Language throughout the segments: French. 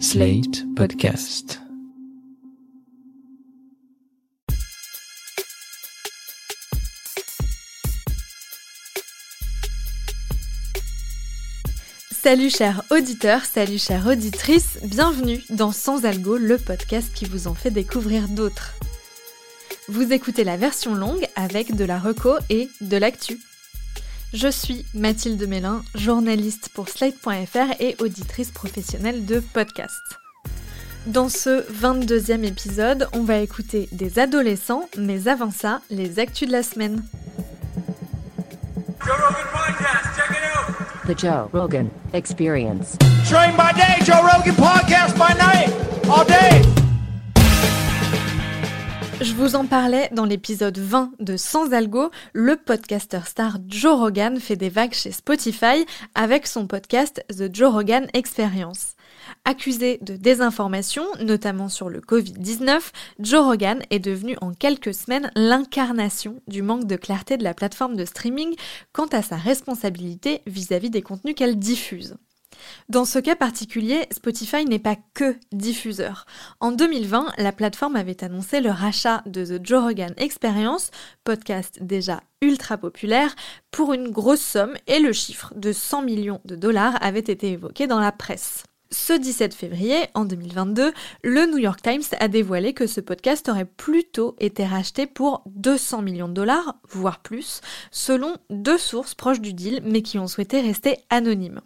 Slate Podcast. Salut chers auditeurs, salut chères auditrices, bienvenue dans Sans Algo, le podcast qui vous en fait découvrir d'autres. Vous écoutez la version longue avec de la reco et de l'actu. Je suis Mathilde Mélin, journaliste pour Slide.fr et auditrice professionnelle de podcast. Dans ce 22e épisode, on va écouter des adolescents, mais avant ça, les actus de la semaine. Joe Rogan Podcast, check it out. The Joe Rogan Experience. Train by day, Joe Rogan Podcast by night, all day. Je vous en parlais dans l'épisode 20 de Sans Algo, le podcaster star Joe Rogan fait des vagues chez Spotify avec son podcast The Joe Rogan Experience. Accusé de désinformation, notamment sur le Covid-19, Joe Rogan est devenu en quelques semaines l'incarnation du manque de clarté de la plateforme de streaming quant à sa responsabilité vis-à-vis des contenus qu'elle diffuse. Dans ce cas particulier, Spotify n'est pas que diffuseur. En 2020, la plateforme avait annoncé le rachat de The Joe Rogan Experience, podcast déjà ultra populaire, pour une grosse somme et le chiffre de 100 millions de dollars avait été évoqué dans la presse. Ce 17 février, en 2022, le New York Times a dévoilé que ce podcast aurait plutôt été racheté pour 200 millions de dollars, voire plus, selon deux sources proches du deal mais qui ont souhaité rester anonymes.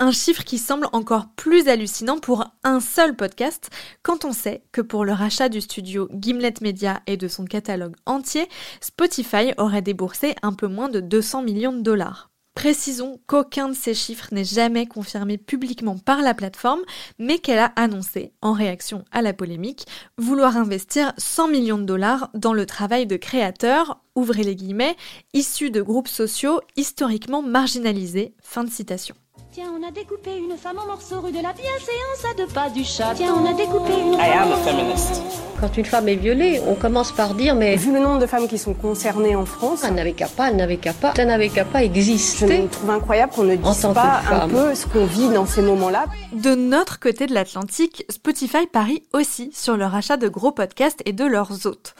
Un chiffre qui semble encore plus hallucinant pour un seul podcast quand on sait que pour le rachat du studio Gimlet Media et de son catalogue entier, Spotify aurait déboursé un peu moins de 200 millions de dollars. Précisons qu'aucun de ces chiffres n'est jamais confirmé publiquement par la plateforme, mais qu'elle a annoncé, en réaction à la polémique, vouloir investir 100 millions de dollars dans le travail de créateurs, ouvrez les guillemets, issus de groupes sociaux historiquement marginalisés. Fin de citation. Tiens, on a découpé une femme en morceaux rue de la bienséance à deux pas du chat. Tiens, on a découpé une I am a feminist. Quand une femme est violée, on commence par dire mais Vu le nombre de femmes qui sont concernées en France, elle n'avait qu'à pas, elle n'avait qu'à pas, elle n'avait qu'à pas je exister. me trouve incroyable qu'on ne dise pas un peu ce qu'on vit dans ces moments-là. De notre côté de l'Atlantique, Spotify parie aussi sur le rachat de gros podcasts et de leurs hôtes.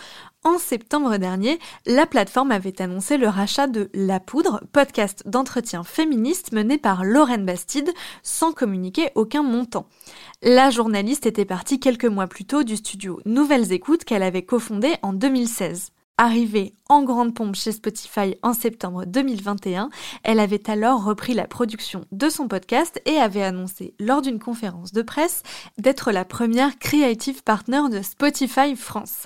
En septembre dernier, la plateforme avait annoncé le rachat de La Poudre, podcast d'entretien féministe mené par Lorraine Bastide, sans communiquer aucun montant. La journaliste était partie quelques mois plus tôt du studio Nouvelles Écoutes qu'elle avait cofondé en 2016. Arrivée en grande pompe chez Spotify en septembre 2021, elle avait alors repris la production de son podcast et avait annoncé lors d'une conférence de presse d'être la première creative partner de Spotify France.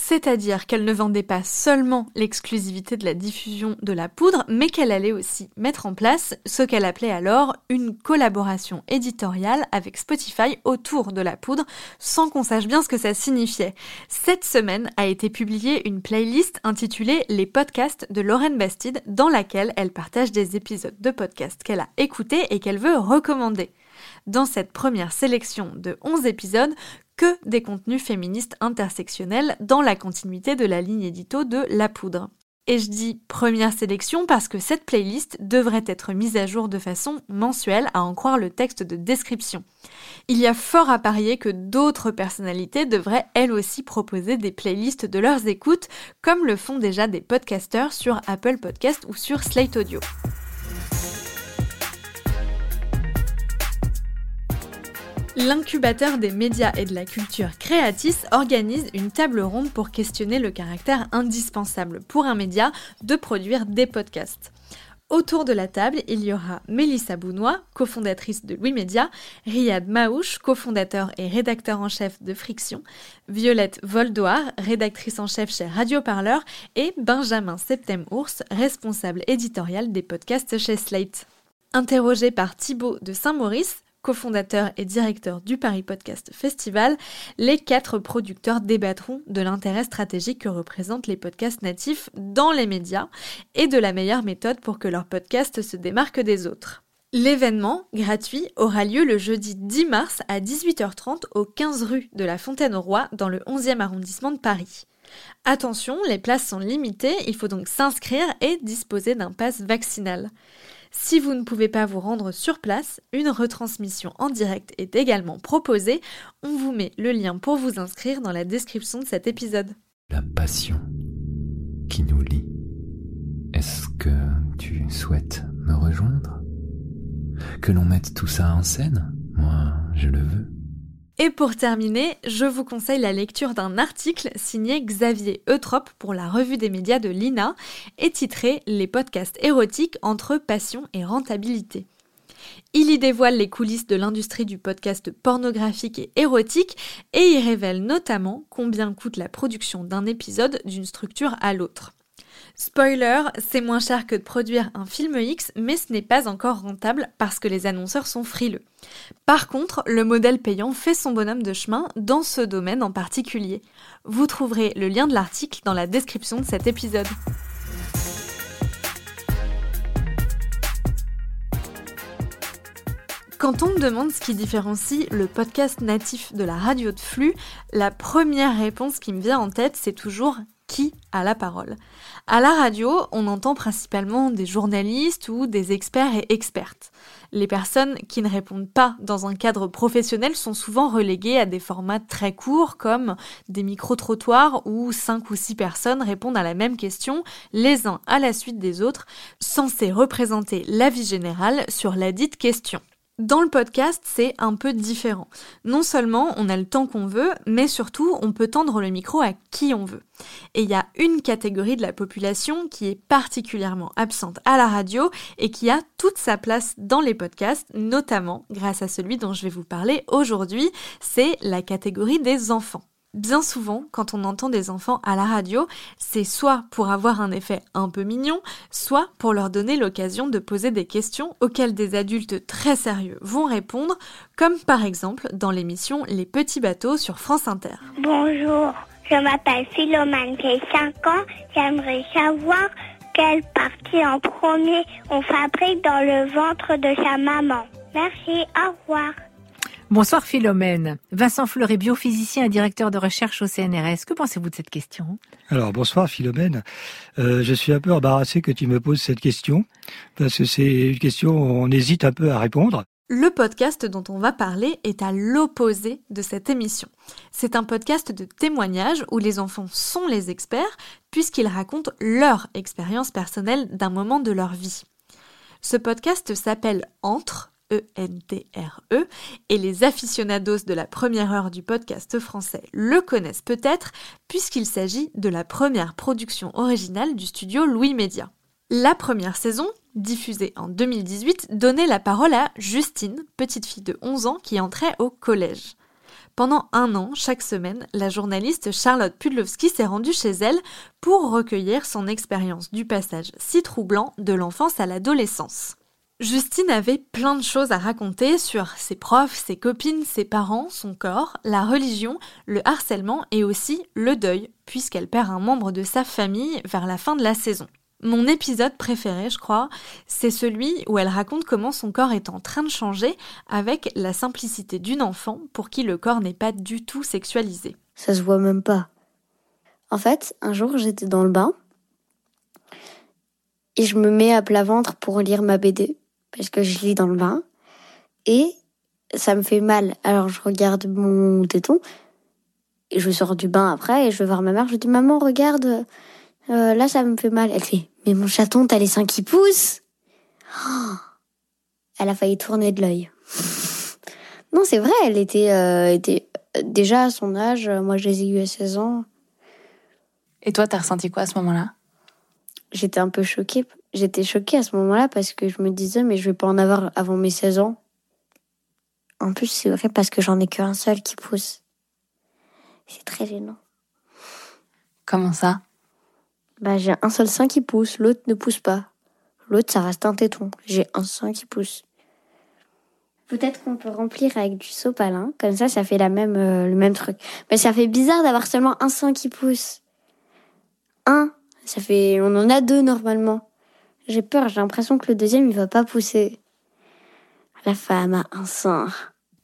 C'est-à-dire qu'elle ne vendait pas seulement l'exclusivité de la diffusion de la poudre, mais qu'elle allait aussi mettre en place ce qu'elle appelait alors une collaboration éditoriale avec Spotify autour de la poudre, sans qu'on sache bien ce que ça signifiait. Cette semaine a été publiée une playlist intitulée Les podcasts de Lorraine Bastide, dans laquelle elle partage des épisodes de podcasts qu'elle a écoutés et qu'elle veut recommander. Dans cette première sélection de 11 épisodes, que des contenus féministes intersectionnels dans la continuité de la ligne édito de La Poudre. Et je dis première sélection parce que cette playlist devrait être mise à jour de façon mensuelle à en croire le texte de description. Il y a fort à parier que d'autres personnalités devraient elles aussi proposer des playlists de leurs écoutes comme le font déjà des podcasteurs sur Apple Podcast ou sur Slate Audio. L'incubateur des médias et de la culture Creatis organise une table ronde pour questionner le caractère indispensable pour un média de produire des podcasts. Autour de la table, il y aura Mélissa Bounois, cofondatrice de Louis Média, Riyad Maouche, cofondateur et rédacteur en chef de Friction, Violette Voldoir, rédactrice en chef chez Radio Parleur, et Benjamin Septem-Ours, responsable éditorial des podcasts chez Slate. Interrogé par Thibaut de Saint-Maurice, cofondateur et directeur du Paris Podcast Festival, les quatre producteurs débattront de l'intérêt stratégique que représentent les podcasts natifs dans les médias et de la meilleure méthode pour que leurs podcasts se démarquent des autres. L'événement, gratuit, aura lieu le jeudi 10 mars à 18h30 au 15 rue de la Fontaine-au-Roi dans le 11e arrondissement de Paris. Attention, les places sont limitées, il faut donc s'inscrire et disposer d'un pass vaccinal. Si vous ne pouvez pas vous rendre sur place, une retransmission en direct est également proposée. On vous met le lien pour vous inscrire dans la description de cet épisode. La passion qui nous lie. Est-ce que tu souhaites me rejoindre? Que l'on mette tout ça en scène? Moi, je le veux. Et pour terminer, je vous conseille la lecture d'un article signé Xavier Eutrope pour la revue des médias de l'INA et titré Les podcasts érotiques entre passion et rentabilité. Il y dévoile les coulisses de l'industrie du podcast pornographique et érotique et y révèle notamment combien coûte la production d'un épisode d'une structure à l'autre. Spoiler, c'est moins cher que de produire un film X, mais ce n'est pas encore rentable parce que les annonceurs sont frileux. Par contre, le modèle payant fait son bonhomme de chemin dans ce domaine en particulier. Vous trouverez le lien de l'article dans la description de cet épisode. Quand on me demande ce qui différencie le podcast natif de la radio de flux, la première réponse qui me vient en tête, c'est toujours qui a la parole. À la radio, on entend principalement des journalistes ou des experts et expertes. Les personnes qui ne répondent pas dans un cadre professionnel sont souvent reléguées à des formats très courts comme des micro-trottoirs où cinq ou six personnes répondent à la même question, les uns à la suite des autres, censés représenter l'avis général sur la dite question. Dans le podcast, c'est un peu différent. Non seulement on a le temps qu'on veut, mais surtout on peut tendre le micro à qui on veut. Et il y a une catégorie de la population qui est particulièrement absente à la radio et qui a toute sa place dans les podcasts, notamment grâce à celui dont je vais vous parler aujourd'hui, c'est la catégorie des enfants. Bien souvent, quand on entend des enfants à la radio, c'est soit pour avoir un effet un peu mignon, soit pour leur donner l'occasion de poser des questions auxquelles des adultes très sérieux vont répondre, comme par exemple dans l'émission Les petits bateaux sur France Inter. Bonjour, je m'appelle Philomène, j'ai 5 ans. J'aimerais savoir quelle partie en premier on fabrique dans le ventre de sa maman. Merci, au revoir. Bonsoir Philomène. Vincent Fleury, biophysicien et directeur de recherche au CNRS. Que pensez-vous de cette question? Alors bonsoir Philomène. Euh, je suis un peu embarrassé que tu me poses cette question parce que c'est une question où on hésite un peu à répondre. Le podcast dont on va parler est à l'opposé de cette émission. C'est un podcast de témoignage où les enfants sont les experts puisqu'ils racontent leur expérience personnelle d'un moment de leur vie. Ce podcast s'appelle Entre E-N-T-R-E, e, et les aficionados de la première heure du podcast français le connaissent peut-être, puisqu'il s'agit de la première production originale du studio Louis Média. La première saison, diffusée en 2018, donnait la parole à Justine, petite fille de 11 ans qui entrait au collège. Pendant un an, chaque semaine, la journaliste Charlotte Pudlowski s'est rendue chez elle pour recueillir son expérience du passage si troublant de l'enfance à l'adolescence. Justine avait plein de choses à raconter sur ses profs, ses copines, ses parents, son corps, la religion, le harcèlement et aussi le deuil, puisqu'elle perd un membre de sa famille vers la fin de la saison. Mon épisode préféré, je crois, c'est celui où elle raconte comment son corps est en train de changer avec la simplicité d'une enfant pour qui le corps n'est pas du tout sexualisé. Ça se voit même pas. En fait, un jour, j'étais dans le bain et je me mets à plat ventre pour lire ma BD parce que je lis dans le bain et ça me fait mal. Alors je regarde mon téton et je sors du bain après et je vais voir ma mère. Je dis maman regarde, euh, là ça me fait mal. Elle fait mais mon chaton t'as les seins qui poussent. Oh elle a failli tourner de l'œil. non c'est vrai, elle était, euh, était déjà à son âge. Moi je les ai eu à 16 ans. Et toi t'as ressenti quoi à ce moment-là? J'étais un peu choquée j'étais choquée à ce moment-là parce que je me disais, mais je vais pas en avoir avant mes 16 ans. En plus, c'est vrai parce que j'en ai qu'un seul qui pousse. C'est très gênant. Comment ça? Bah, j'ai un seul sein qui pousse, l'autre ne pousse pas. L'autre, ça reste un téton. J'ai un sein qui pousse. Peut-être qu'on peut remplir avec du sopalin, comme ça, ça fait la même, euh, le même truc. Mais ça fait bizarre d'avoir seulement un sein qui pousse. Un, ça fait, on en a deux normalement. J'ai peur, j'ai l'impression que le deuxième, il va pas pousser. La femme a un sein.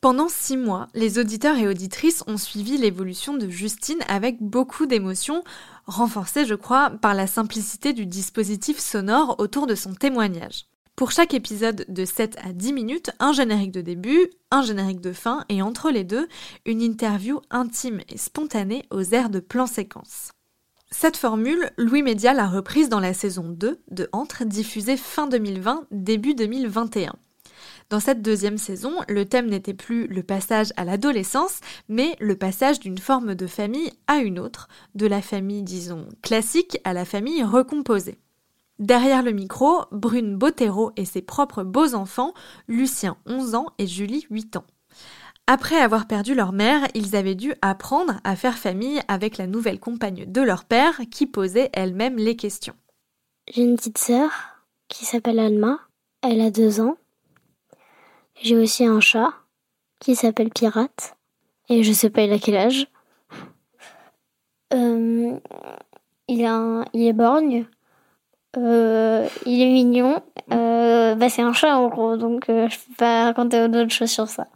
Pendant six mois, les auditeurs et auditrices ont suivi l'évolution de Justine avec beaucoup d'émotion, renforcée, je crois, par la simplicité du dispositif sonore autour de son témoignage. Pour chaque épisode de 7 à 10 minutes, un générique de début, un générique de fin et entre les deux, une interview intime et spontanée aux airs de plan séquence. Cette formule, Louis Média l'a reprise dans la saison 2 de Entre, diffusée fin 2020, début 2021. Dans cette deuxième saison, le thème n'était plus le passage à l'adolescence, mais le passage d'une forme de famille à une autre, de la famille, disons, classique à la famille recomposée. Derrière le micro, Brune Bottero et ses propres beaux enfants, Lucien 11 ans et Julie 8 ans. Après avoir perdu leur mère, ils avaient dû apprendre à faire famille avec la nouvelle compagne de leur père qui posait elle-même les questions. J'ai une petite sœur qui s'appelle Alma, elle a deux ans. J'ai aussi un chat qui s'appelle Pirate. Et je sais pas il a quel âge? Euh, il, est borgne. Euh, il est mignon. Euh, bah c'est un chat en gros, donc je peux pas raconter d'autres choses sur ça.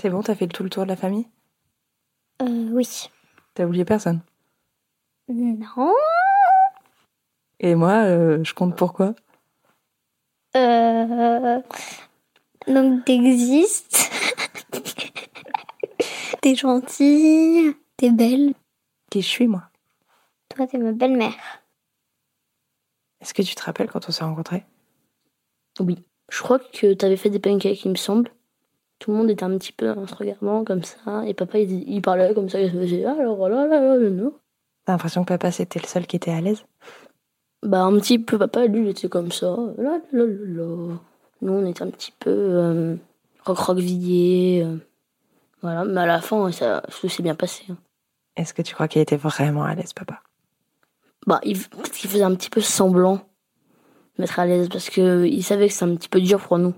C'est bon, t'as fait tout le tour de la famille? Euh, oui. T'as oublié personne? Non. Et moi, euh, je compte pourquoi Euh, donc t'existes. t'es gentille. T'es belle. Qui je suis, moi? Toi, t'es ma belle-mère. Est-ce que tu te rappelles quand on s'est rencontrés? Oui. Je crois que t'avais fait des pancakes, il me semble. Tout le monde était un petit peu en se regardant comme ça. Et papa, il, il parlait comme ça. Il faisait ah, alors là, là, là, là, là. T'as l'impression que papa, c'était le seul qui était à l'aise? Bah, un petit peu. Papa, lui, il était comme ça. Là, là, là, là. Nous, on était un petit peu euh, recroquevillés. euh. Voilà. Mais à la fin, ça, ça s'est bien passé. hein. Est-ce que tu crois qu'il était vraiment à l'aise, papa? Bah, il, peut-être qu'il faisait un petit peu semblant d'être à l'aise parce que il savait que c'est un petit peu dur pour nous.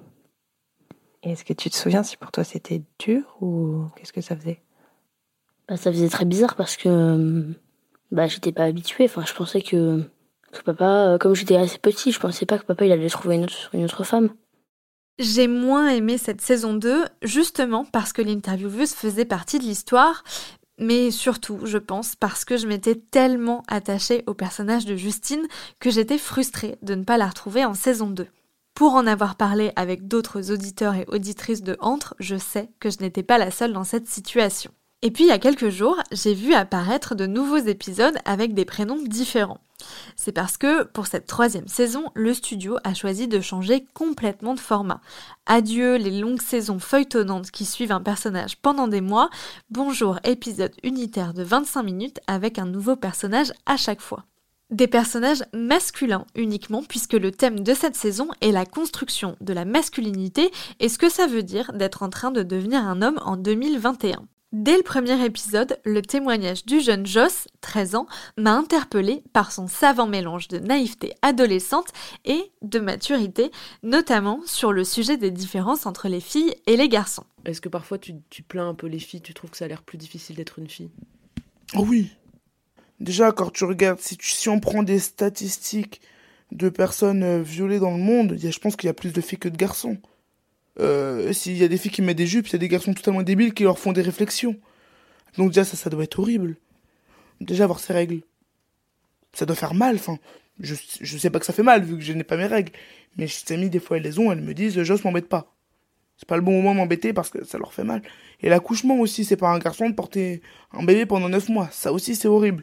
Et est-ce que tu te souviens si pour toi c'était dur ou qu'est-ce que ça faisait? Bah, ça faisait très bizarre parce que euh, bah, j'étais pas habituée. Enfin, je pensais que, que papa, euh, comme j'étais assez petit, je pensais pas que papa il allait trouver une autre, une autre femme. J'ai moins aimé cette saison 2, justement parce que l'intervieweuse faisait partie de l'histoire, mais surtout, je pense, parce que je m'étais tellement attachée au personnage de Justine que j'étais frustrée de ne pas la retrouver en saison 2. Pour en avoir parlé avec d'autres auditeurs et auditrices de Entre, je sais que je n'étais pas la seule dans cette situation. Et puis il y a quelques jours, j'ai vu apparaître de nouveaux épisodes avec des prénoms différents. C'est parce que, pour cette troisième saison, le studio a choisi de changer complètement de format. Adieu les longues saisons feuilletonnantes qui suivent un personnage pendant des mois, bonjour épisode unitaire de 25 minutes avec un nouveau personnage à chaque fois. Des personnages masculins uniquement puisque le thème de cette saison est la construction de la masculinité et ce que ça veut dire d'être en train de devenir un homme en 2021. Dès le premier épisode, le témoignage du jeune Joss, 13 ans, m'a interpellé par son savant mélange de naïveté adolescente et de maturité, notamment sur le sujet des différences entre les filles et les garçons. Est-ce que parfois tu, tu plains un peu les filles, tu trouves que ça a l'air plus difficile d'être une fille? Oh oui. Déjà, quand tu regardes, si, tu- si on prend des statistiques de personnes euh, violées dans le monde, je pense qu'il y a plus de filles que de garçons. Euh, S'il y a des filles qui mettent des jupes, il y a des garçons totalement débiles qui leur font des réflexions. Donc déjà, ça, doit être horrible. Déjà, avoir ces règles. Ça doit faire mal, enfin... Je, je sais pas que ça fait mal, vu que je n'ai pas mes règles. Mais mes amies, des fois, elles les ont, elles me disent « Joss, m'embête pas ». C'est pas le bon moment de m'embêter parce que ça leur fait mal. Et l'accouchement aussi, c'est pas un garçon de porter un bébé pendant 9 mois. Ça aussi, c'est horrible.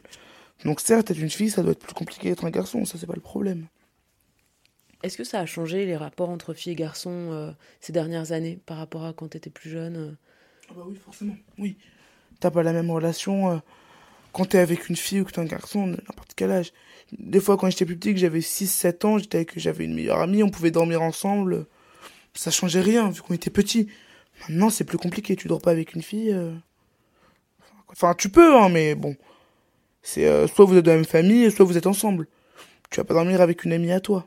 Donc certes, être une fille, ça doit être plus compliqué d'être un garçon, ça c'est pas le problème. Est-ce que ça a changé les rapports entre filles et garçons euh, ces dernières années par rapport à quand t'étais plus jeune euh? Ah bah oui, forcément, oui. T'as pas la même relation euh, quand t'es avec une fille ou que t'es un garçon, de n'importe quel âge. Des fois, quand j'étais plus petit, que j'avais 6-7 ans, j'étais avec, j'avais une meilleure amie, on pouvait dormir ensemble. Ça changeait rien, vu qu'on était petits. Maintenant, c'est plus compliqué, tu dors pas avec une fille. euh. Enfin, tu peux, hein, mais bon. C'est euh, soit vous êtes de la même famille, soit vous êtes ensemble. Tu vas pas dormir avec une amie à toi.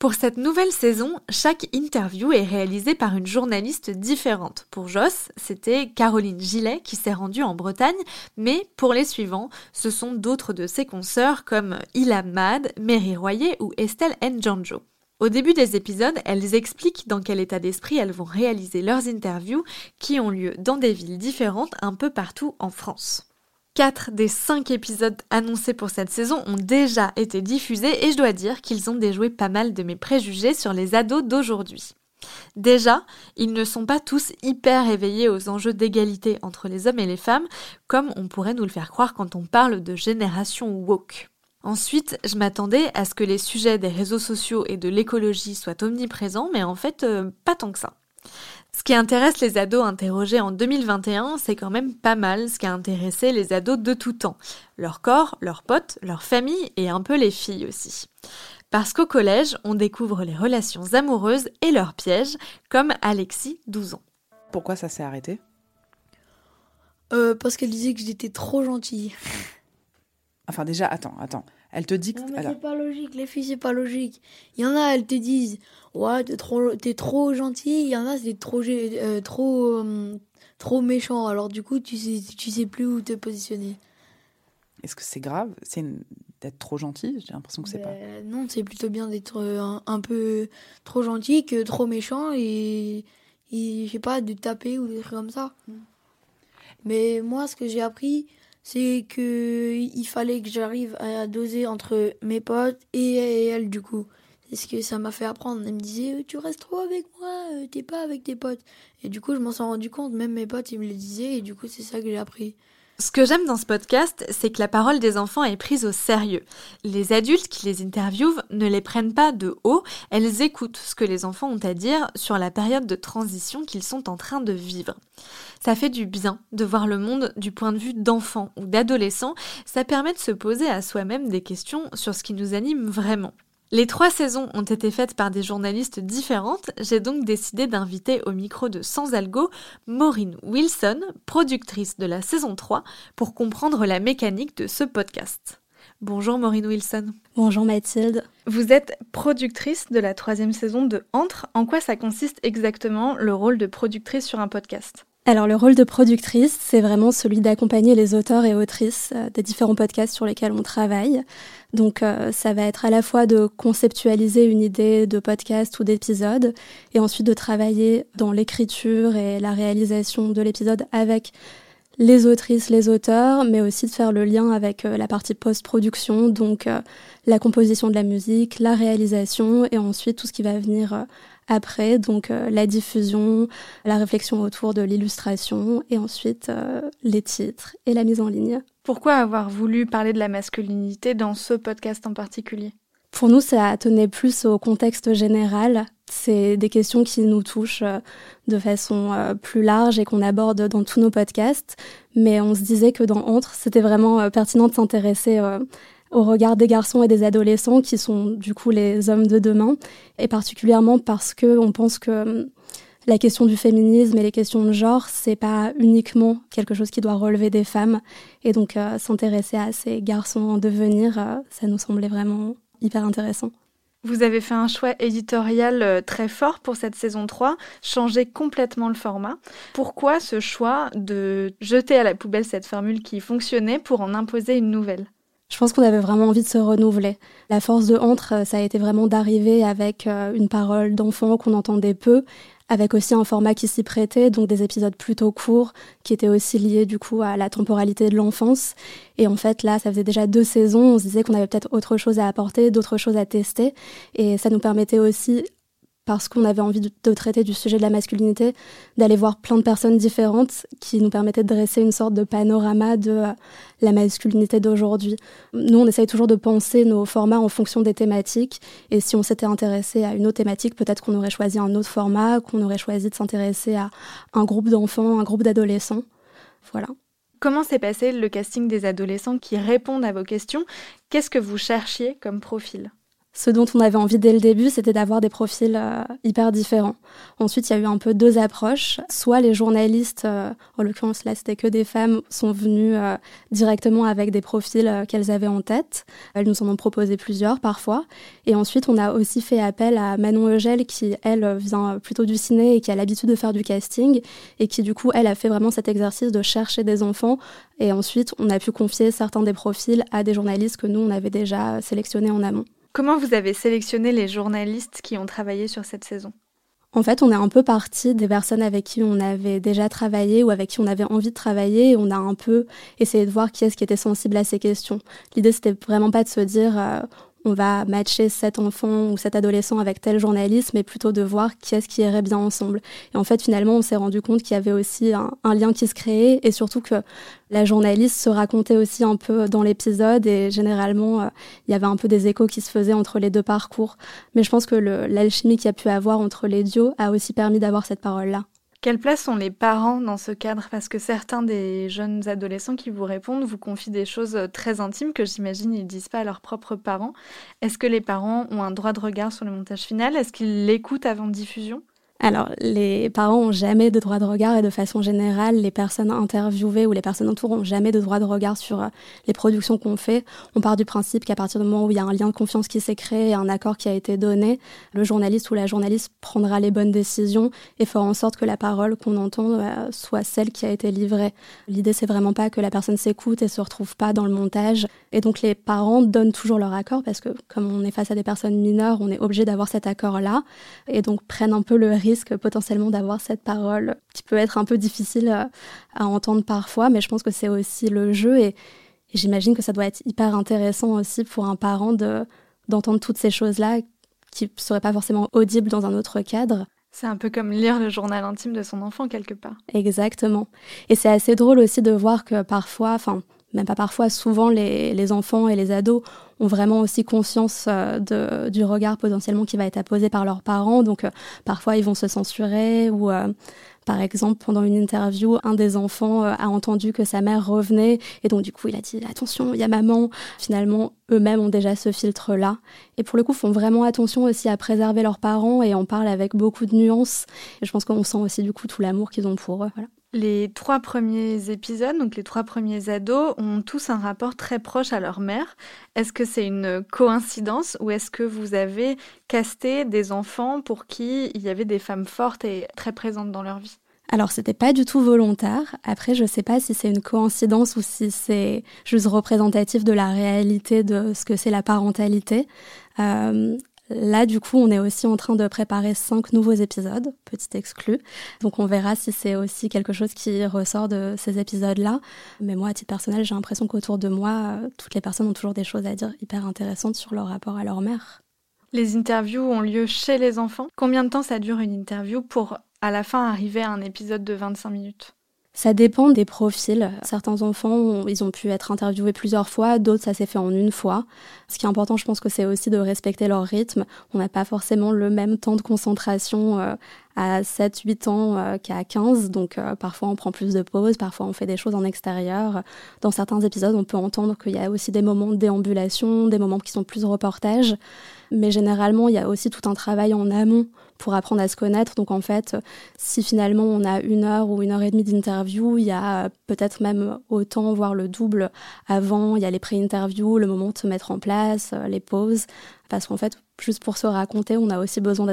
Pour cette nouvelle saison, chaque interview est réalisée par une journaliste différente. Pour Joss, c'était Caroline Gillet qui s'est rendue en Bretagne, mais pour les suivants, ce sont d'autres de ses consoeurs comme Ilham Mad, Mary Royer ou Estelle Njanjo. Au début des épisodes, elles expliquent dans quel état d'esprit elles vont réaliser leurs interviews qui ont lieu dans des villes différentes un peu partout en France. Quatre des cinq épisodes annoncés pour cette saison ont déjà été diffusés et je dois dire qu'ils ont déjoué pas mal de mes préjugés sur les ados d'aujourd'hui. Déjà, ils ne sont pas tous hyper éveillés aux enjeux d'égalité entre les hommes et les femmes, comme on pourrait nous le faire croire quand on parle de génération woke. Ensuite, je m'attendais à ce que les sujets des réseaux sociaux et de l'écologie soient omniprésents, mais en fait, euh, pas tant que ça. Ce qui intéresse les ados interrogés en 2021, c'est quand même pas mal ce qui a intéressé les ados de tout temps. Leur corps, leurs potes, leur famille et un peu les filles aussi. Parce qu'au collège, on découvre les relations amoureuses et leurs pièges, comme Alexis, 12 ans. Pourquoi ça s'est arrêté? Euh, Parce qu'elle disait que j'étais trop gentille. Enfin déjà, attends, attends. Elle te dit que... Non, mais c'est pas logique, les filles, c'est pas logique. Il y en a, elles te disent, ouais, t'es trop, t'es trop gentil. Il y en a, c'est trop, euh, trop, euh, trop méchant. Alors du coup, tu sais, tu sais plus où te positionner. Est-ce que c'est grave? C'est d'être trop gentil J'ai l'impression que c'est pas. Ben, non, c'est plutôt bien d'être un, un, peu trop gentil que trop méchant et, et je sais pas, de taper ou des trucs comme ça. Mm. Mais moi, ce que j'ai appris, c'est que il fallait que j'arrive à doser entre mes potes et elle du coup. C'est ce que ça m'a fait apprendre. Elle me disait tu restes trop avec moi, euh, t'es pas avec tes potes. Et du coup je m'en suis rendu compte, même mes potes ils me le disaient et du coup c'est ça que j'ai appris. Ce que j'aime dans ce podcast, c'est que la parole des enfants est prise au sérieux. Les adultes qui les interviewent ne les prennent pas de haut, elles écoutent ce que les enfants ont à dire sur la période de transition qu'ils sont en train de vivre. Ça fait du bien de voir le monde du point de vue d'enfants ou d'adolescents, ça permet de se poser à soi-même des questions sur ce qui nous anime vraiment. Les trois saisons ont été faites par des journalistes différentes, j'ai donc décidé d'inviter au micro de Sans Algo Maureen Wilson, productrice de la saison 3, pour comprendre la mécanique de ce podcast. Bonjour Maureen Wilson. Bonjour Mathilde. Vous êtes productrice de la troisième saison de Entre. En quoi ça consiste exactement le rôle de productrice sur un podcast? Alors le rôle de productrice, c'est vraiment celui d'accompagner les auteurs et autrices euh, des différents podcasts sur lesquels on travaille. Donc euh, ça va être à la fois de conceptualiser une idée de podcast ou d'épisode et ensuite de travailler dans l'écriture et la réalisation de l'épisode avec les autrices, les auteurs, mais aussi de faire le lien avec euh, la partie post-production, donc la composition de la musique, la réalisation et ensuite tout ce qui va venir après, donc euh, la diffusion, la réflexion autour de l'illustration et ensuite euh, les titres et la mise en ligne. Pourquoi avoir voulu parler de la masculinité dans ce podcast en particulier? Pour nous, ça tenait plus au contexte général. C'est des questions qui nous touchent euh, de façon plus large et qu'on aborde dans tous nos podcasts. Mais on se disait que dans Entre, c'était vraiment pertinent de s'intéresser au regard des garçons et des adolescents qui sont du coup les hommes de demain, et particulièrement parce que on pense que hum, la question du féminisme et les questions de genre, c'est pas uniquement quelque chose qui doit relever des femmes, et donc euh, s'intéresser à ces garçons en devenir, euh, ça nous semblait vraiment hyper intéressant. Vous avez fait un choix éditorial euh, très fort pour cette saison 3, changer complètement le format. Pourquoi ce choix de jeter à la poubelle cette formule qui fonctionnait pour en imposer une nouvelle? Je pense qu'on avait vraiment envie de se renouveler. La force de Entre, euh, ça a été vraiment d'arriver avec euh, une parole d'enfant qu'on entendait peu, avec aussi un format qui s'y prêtait, donc des épisodes plutôt courts, qui étaient aussi liés du coup à la temporalité de l'enfance. Et en fait, là, ça faisait déjà deux saisons, on se disait qu'on avait peut-être autre chose à apporter, d'autres choses à tester. Et ça nous permettait aussi parce qu'on avait envie de, traiter du sujet de la masculinité, d'aller voir plein de personnes différentes qui nous permettaient de dresser une sorte de panorama de euh, la masculinité d'aujourd'hui. Nous, on essaye toujours de penser nos formats en fonction des thématiques, et si on s'était intéressé à une autre thématique, peut-être qu'on aurait choisi un autre format, qu'on aurait choisi de s'intéresser à un groupe d'enfants, un groupe d'adolescents. Voilà. Comment s'est passé le casting des adolescents qui répondent à vos questions? Qu'est-ce que vous cherchiez comme profil? Ce dont on avait envie dès le début, c'était d'avoir des profils euh, hyper différents. Ensuite, il y a eu un peu deux approches. Soit les journalistes, euh, en l'occurrence là, c'était que des femmes, sont venues euh, directement avec des profils qu'elles avaient en tête. Elles nous en ont proposé plusieurs parfois. Et ensuite, on a aussi fait appel à Manon Eugel, qui, elle, vient plutôt du ciné et qui a l'habitude de faire du casting. Et qui, du coup, elle a fait vraiment cet exercice de chercher des enfants. Et ensuite, on a pu confier certains des profils à des journalistes que nous, on avait déjà sélectionnés en amont. Comment vous avez sélectionné les journalistes qui ont travaillé sur cette saison? En fait, on est un peu parti des personnes avec qui on avait déjà travaillé ou avec qui on avait envie de travailler et on a un peu essayé de voir qui est-ce qui était sensible à ces questions. L'idée, c'était vraiment pas de se dire euh, on va matcher cet enfant ou cet adolescent avec tel journaliste, mais plutôt de voir qui est-ce qui irait bien ensemble. Et en fait, finalement, on s'est rendu compte qu'il y avait aussi un, lien qui se créait et surtout que la journaliste se racontait aussi un peu dans l'épisode et généralement, euh, il y avait un peu des échos qui se faisaient entre les deux parcours. Mais je pense que l'alchimie qu'il y a pu avoir entre les duos a aussi permis d'avoir cette parole-là. Quelle place ont les parents dans ce cadre? Parce que certains des jeunes adolescents qui vous répondent vous confient des choses très intimes que j'imagine ils disent pas à leurs propres parents. Est-ce que les parents ont un droit de regard sur le montage final? Est-ce qu'ils l'écoutent avant diffusion? Alors, les parents ont jamais de droit de regard et de façon générale, les personnes interviewées ou les personnes autour ont jamais de droit de regard sur euh, les productions qu'on fait. On part du principe qu'à partir du moment où il y a un lien de confiance qui s'est créé, un accord qui a été donné, le journaliste ou la journaliste prendra les bonnes décisions et fera en sorte que la parole qu'on entend euh, soit celle qui a été livrée. L'idée, c'est vraiment pas que la personne s'écoute et se retrouve pas dans le montage. Et donc, les parents donnent toujours leur accord parce que comme on est face à des personnes mineures, on est obligé d'avoir cet accord-là et donc prennent un peu le risque risque potentiellement d'avoir cette parole qui peut être un peu difficile à, à entendre parfois, mais je pense que c'est aussi le jeu et, et j'imagine que ça doit être hyper intéressant aussi pour un parent de, d'entendre toutes ces choses-là qui ne seraient pas forcément audibles dans un autre cadre. C'est un peu comme lire le journal intime de son enfant quelque part. Exactement. Et c'est assez drôle aussi de voir que parfois, enfin, même pas parfois, souvent les, les, enfants et les ados ont vraiment aussi conscience euh, de, du regard potentiellement qui va être apposé par leurs parents. Donc euh, parfois ils vont se censurer ou euh, par exemple, pendant une interview, un des enfants a entendu que sa mère revenait et donc du coup il a dit attention, il y a maman. Finalement, eux-mêmes ont déjà ce filtre-là et pour le coup font vraiment attention aussi à préserver leurs parents et en parlent avec beaucoup de nuances. Et je pense qu'on sent aussi du coup tout l'amour qu'ils ont pour eux. Voilà. Les trois premiers épisodes, donc les trois premiers ados, ont tous un rapport très proche à leur mère. Est-ce que c'est une coïncidence ou est-ce que vous avez casté des enfants pour qui il y avait des femmes fortes et très présentes dans leur vie? Alors, c'était pas du tout volontaire. Après, je sais pas si c'est une coïncidence ou si c'est juste représentatif de la réalité de ce que c'est la parentalité. Euh, Là, du coup, on est aussi en train de préparer cinq nouveaux épisodes, petit exclu. Donc, on verra si c'est aussi quelque chose qui ressort de ces épisodes-là. Mais moi, à titre personnel, j'ai l'impression qu'autour de moi, toutes les personnes ont toujours des choses à dire hyper intéressantes sur leur rapport à leur mère. Les interviews ont lieu chez les enfants. Combien de temps ça dure une interview pour, à la fin, arriver à un épisode de 25 minutes? Ça dépend des profils. Certains enfants, ils ont pu être interviewés plusieurs fois, d'autres, ça s'est fait en une fois. Ce qui est important, je pense que c'est aussi de respecter leur rythme. On n'a pas forcément le même temps de concentration euh, à 7, 8 ans euh, qu'à 15. Donc euh, parfois on prend plus de pauses, parfois on fait des choses en extérieur. Dans certains épisodes, on peut entendre qu'il y a aussi des moments de déambulation, des moments qui sont plus reportages. Mais généralement, il y a aussi tout un travail en amont pour apprendre à se connaître. Donc en fait, si finalement on a une heure ou une heure et demie d'interview, il y a peut-être même autant, voire le double avant. Il y a les pré-interviews, le moment de se mettre en place, les pauses. Parce qu'en fait, juste pour se raconter, on a aussi besoin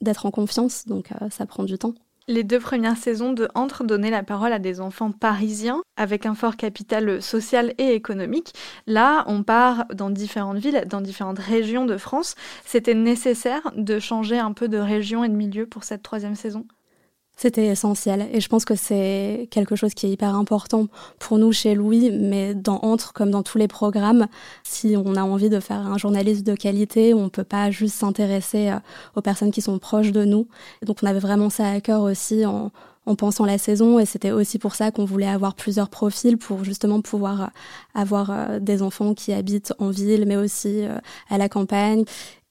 d'être en confiance. Donc euh, ça prend du temps. Les deux premières saisons de Entre donnaient la parole à des enfants parisiens avec un fort capital social et économique. Là, on part dans différentes villes, dans différentes régions de France. C'était nécessaire de changer un peu de région et de milieu pour cette troisième saison? C'était essentiel. Et je pense que c'est quelque chose qui est hyper important pour nous chez Louis, mais dans Entre comme dans tous les programmes, si on a envie de faire un journaliste de qualité, on peut pas juste s'intéresser euh, aux personnes qui sont proches de nous. donc on avait vraiment ça à cœur aussi en, en pensant la saison. Et c'était aussi pour ça qu'on voulait avoir plusieurs profils pour justement pouvoir euh, avoir euh, des enfants qui habitent en ville mais aussi à la campagne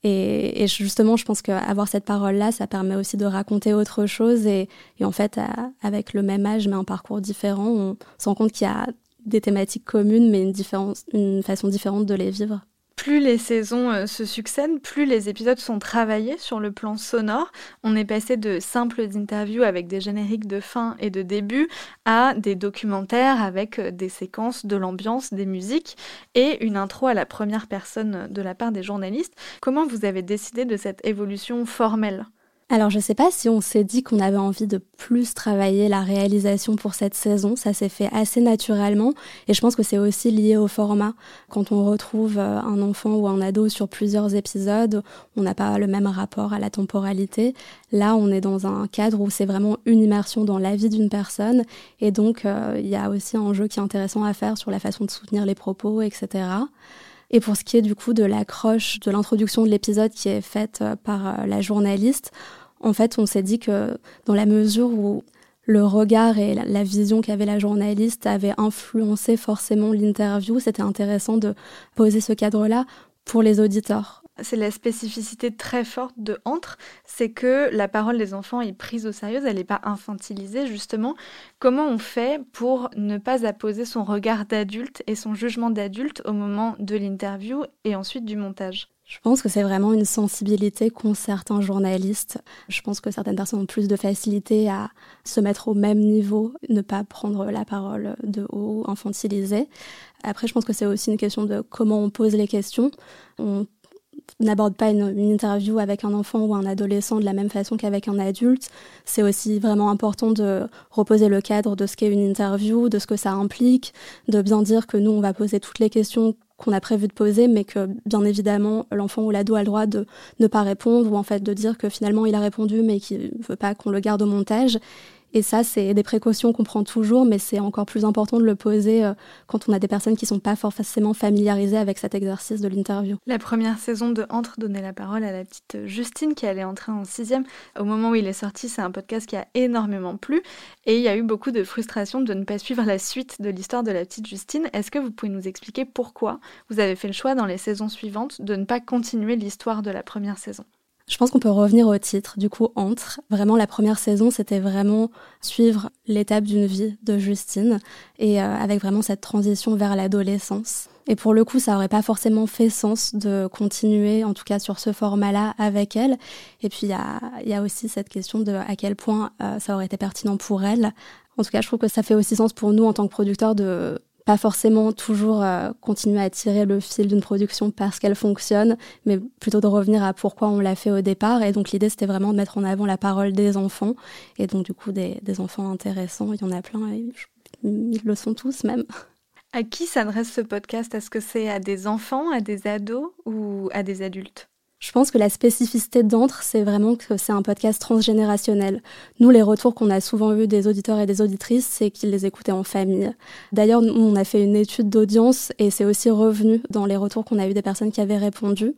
et, et, justement, je pense qu'avoir cette parole-là, ça permet aussi de raconter autre chose. Et, et en fait, avec le même âge, mais un parcours différent, on se rend compte qu'il y a des thématiques communes, mais une, différence, une façon différente de les vivre. Plus les saisons euh, se succèdent, plus les épisodes sont travaillés sur le plan sonore. On est passé de simples interviews avec des génériques de fin et de début à des documentaires avec euh, des séquences de l'ambiance, des musiques et une intro à la première personne de la part des journalistes. Comment vous avez décidé de cette évolution formelle? Alors je sais pas si on s'est dit qu'on avait envie de plus travailler la réalisation pour cette saison, ça s'est fait assez naturellement et je pense que c'est aussi lié au format. Quand on retrouve euh, un enfant ou un ado sur plusieurs épisodes, on n'a pas le même rapport à la temporalité. Là, on est dans un cadre où c'est vraiment une immersion dans la vie d'une personne et donc euh, il y a aussi un jeu qui est intéressant à faire sur la façon de soutenir les propos, etc. Et pour ce qui est du coup de l'accroche de l'introduction de l'épisode qui est faite euh, par la journaliste, en fait, on s'est dit que dans la mesure où le regard et la vision qu'avait la journaliste avaient influencé forcément l'interview, c'était intéressant de poser ce cadre-là pour les auditeurs. C'est la spécificité très forte de Entre, c'est que la parole des enfants est prise au sérieux, elle n'est pas infantilisée justement. Comment on fait pour ne pas apposer son regard d'adulte et son jugement d'adulte au moment de l'interview et ensuite du montage? Je pense que c'est vraiment une sensibilité qu'ont certains journalistes. Je pense que certaines personnes ont plus de facilité à se mettre au même niveau, ne pas prendre la parole de haut, infantiliser. Après, je pense que c'est aussi une question de comment on pose les questions. On n'aborde pas une, interview avec un enfant ou un adolescent de la même façon qu'avec un adulte. C'est aussi vraiment important de reposer le cadre de ce qu'est une interview, de ce que ça implique, de bien dire que nous, on va poser toutes les questions qu'on a prévu de poser, mais que bien évidemment l'enfant ou l'ado a le droit de ne pas répondre ou en fait de dire que finalement il a répondu mais qu'il veut pas qu'on le garde au montage et ça, c'est des précautions qu'on prend toujours, mais c'est encore plus important de le poser euh, quand on a des personnes qui sont pas forcément familiarisées avec cet exercice de l'interview. La première saison de Entre donnait la parole à la petite Justine qui allait entrer en sixième. Au moment où il est sorti, c'est un podcast qui a énormément plu et il y a eu beaucoup de frustration de ne pas suivre la suite de l'histoire de la petite Justine. Est-ce que vous pouvez nous expliquer pourquoi vous avez fait le choix dans les saisons suivantes de ne pas continuer l'histoire de la première saison? Je pense qu'on peut revenir au titre, du coup, entre. Vraiment, la première saison, c'était vraiment suivre l'étape d'une vie de Justine et euh, avec vraiment cette transition vers l'adolescence. Et pour le coup, ça aurait pas forcément fait sens de continuer, en tout cas sur ce format-là, avec elle. Et puis, il y a, y a, aussi cette question de à quel point euh, ça aurait été pertinent pour elle. En tout cas, je trouve que ça fait aussi sens pour nous en tant que producteurs de pas forcément toujours euh, continuer à tirer le fil d'une production parce qu'elle fonctionne, mais plutôt de revenir à pourquoi on l'a fait au départ. Et donc l'idée, c'était vraiment de mettre en avant la parole des enfants, et donc du coup des, enfants intéressants. Il y en a plein, ils le sont tous même. À qui s'adresse ce podcast? Est-ce que c'est à des enfants, à des ados ou à des adultes? Je pense que la spécificité d'Entre, c'est vraiment que c'est un podcast transgénérationnel. Nous, les retours qu'on a souvent eus des auditeurs et des auditrices, c'est qu'ils les écoutaient en famille. D'ailleurs, on a fait une étude d'audience et c'est aussi revenu dans les retours qu'on a eu des personnes qui avaient répondu.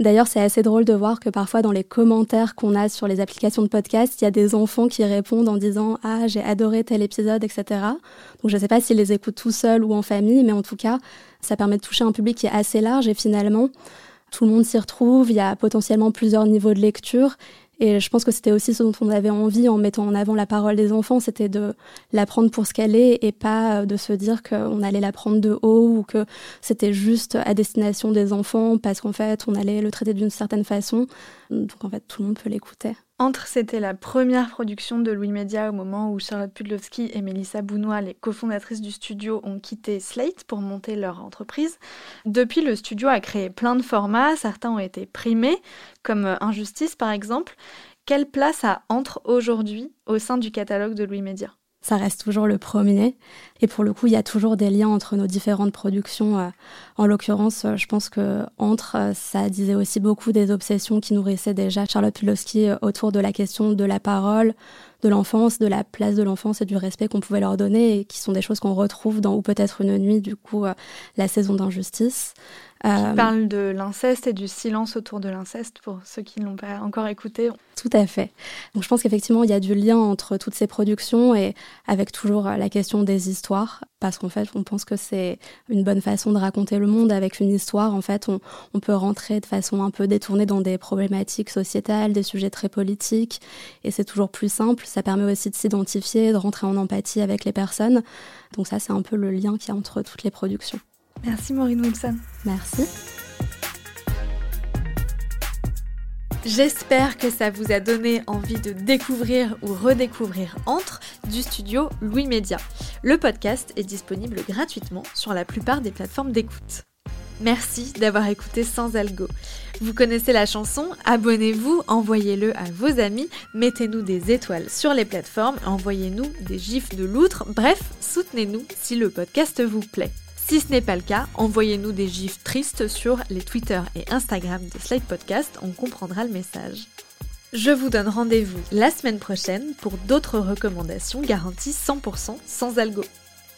D'ailleurs, c'est assez drôle de voir que parfois dans les commentaires qu'on a sur les applications de podcast, il y a des enfants qui répondent en disant Ah, j'ai adoré tel épisode, etc. Donc je ne sais pas s'ils les écoutent tout seuls ou en famille, mais en tout cas, ça permet de toucher un public qui est assez large et finalement, tout le monde s'y retrouve, il y a potentiellement plusieurs niveaux de lecture. Et je pense que c'était aussi ce dont on avait envie en mettant en avant la parole des enfants, c'était de l'apprendre pour ce qu'elle est et pas de se dire qu'on allait la prendre de haut ou que c'était juste à destination des enfants parce qu'en fait on allait le traiter d'une certaine façon. Donc en fait tout le monde peut l'écouter. Entre, c'était la première production de Louis Media au moment où Charlotte Pudlowski et Mélissa Bounois, les cofondatrices du studio, ont quitté Slate pour monter leur entreprise. Depuis, le studio a créé plein de formats, certains ont été primés, comme Injustice par exemple. Quelle place a Entre aujourd'hui au sein du catalogue de Louis Media? Ça reste toujours le premier. Et pour le coup, il y a toujours des liens entre nos différentes productions. Euh, en l'occurrence, euh, je pense que entre, euh, ça disait aussi beaucoup des obsessions qui nourrissaient déjà Charlotte Pulowski autour de la question de la parole, de l'enfance, de la place de l'enfance et du respect qu'on pouvait leur donner, et qui sont des choses qu'on retrouve dans Ou peut-être une nuit, du coup, la saison d'injustice. Qui euh, parle de l'inceste et du silence autour de l'inceste pour ceux qui ne l'ont pas encore écouté. Tout à fait. Donc je pense qu'effectivement il y a du lien entre toutes ces productions et avec toujours la question des histoires parce qu'en fait on pense que c'est une bonne façon de raconter le monde avec une histoire. En fait on, on peut rentrer de façon un peu détournée dans des problématiques sociétales, des sujets très politiques et c'est toujours plus simple. Ça permet aussi de s'identifier, de rentrer en empathie avec les personnes. Donc ça c'est un peu le lien qu'il y a entre toutes les productions. Merci Maureen Wilson. Merci. J'espère que ça vous a donné envie de découvrir ou redécouvrir Entre du studio Louis Média. Le podcast est disponible gratuitement sur la plupart des plateformes d'écoute. Merci d'avoir écouté Sans Algo. Vous connaissez la chanson Abonnez-vous, envoyez-le à vos amis, mettez-nous des étoiles sur les plateformes, envoyez-nous des gifs de loutre, bref, soutenez-nous si le podcast vous plaît. Si ce n'est pas le cas, envoyez-nous des gifs tristes sur les Twitter et Instagram de Slide Podcast, on comprendra le message. Je vous donne rendez-vous la semaine prochaine pour d'autres recommandations garanties 100% sans algo.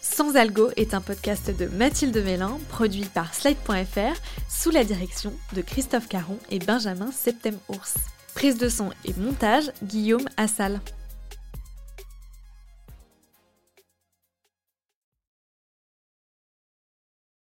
Sans Algo est un podcast de Mathilde Mélin, produit par Slide.fr, sous la direction de Christophe Caron et Benjamin Septem-Ours. Prise de son et montage, Guillaume Assal.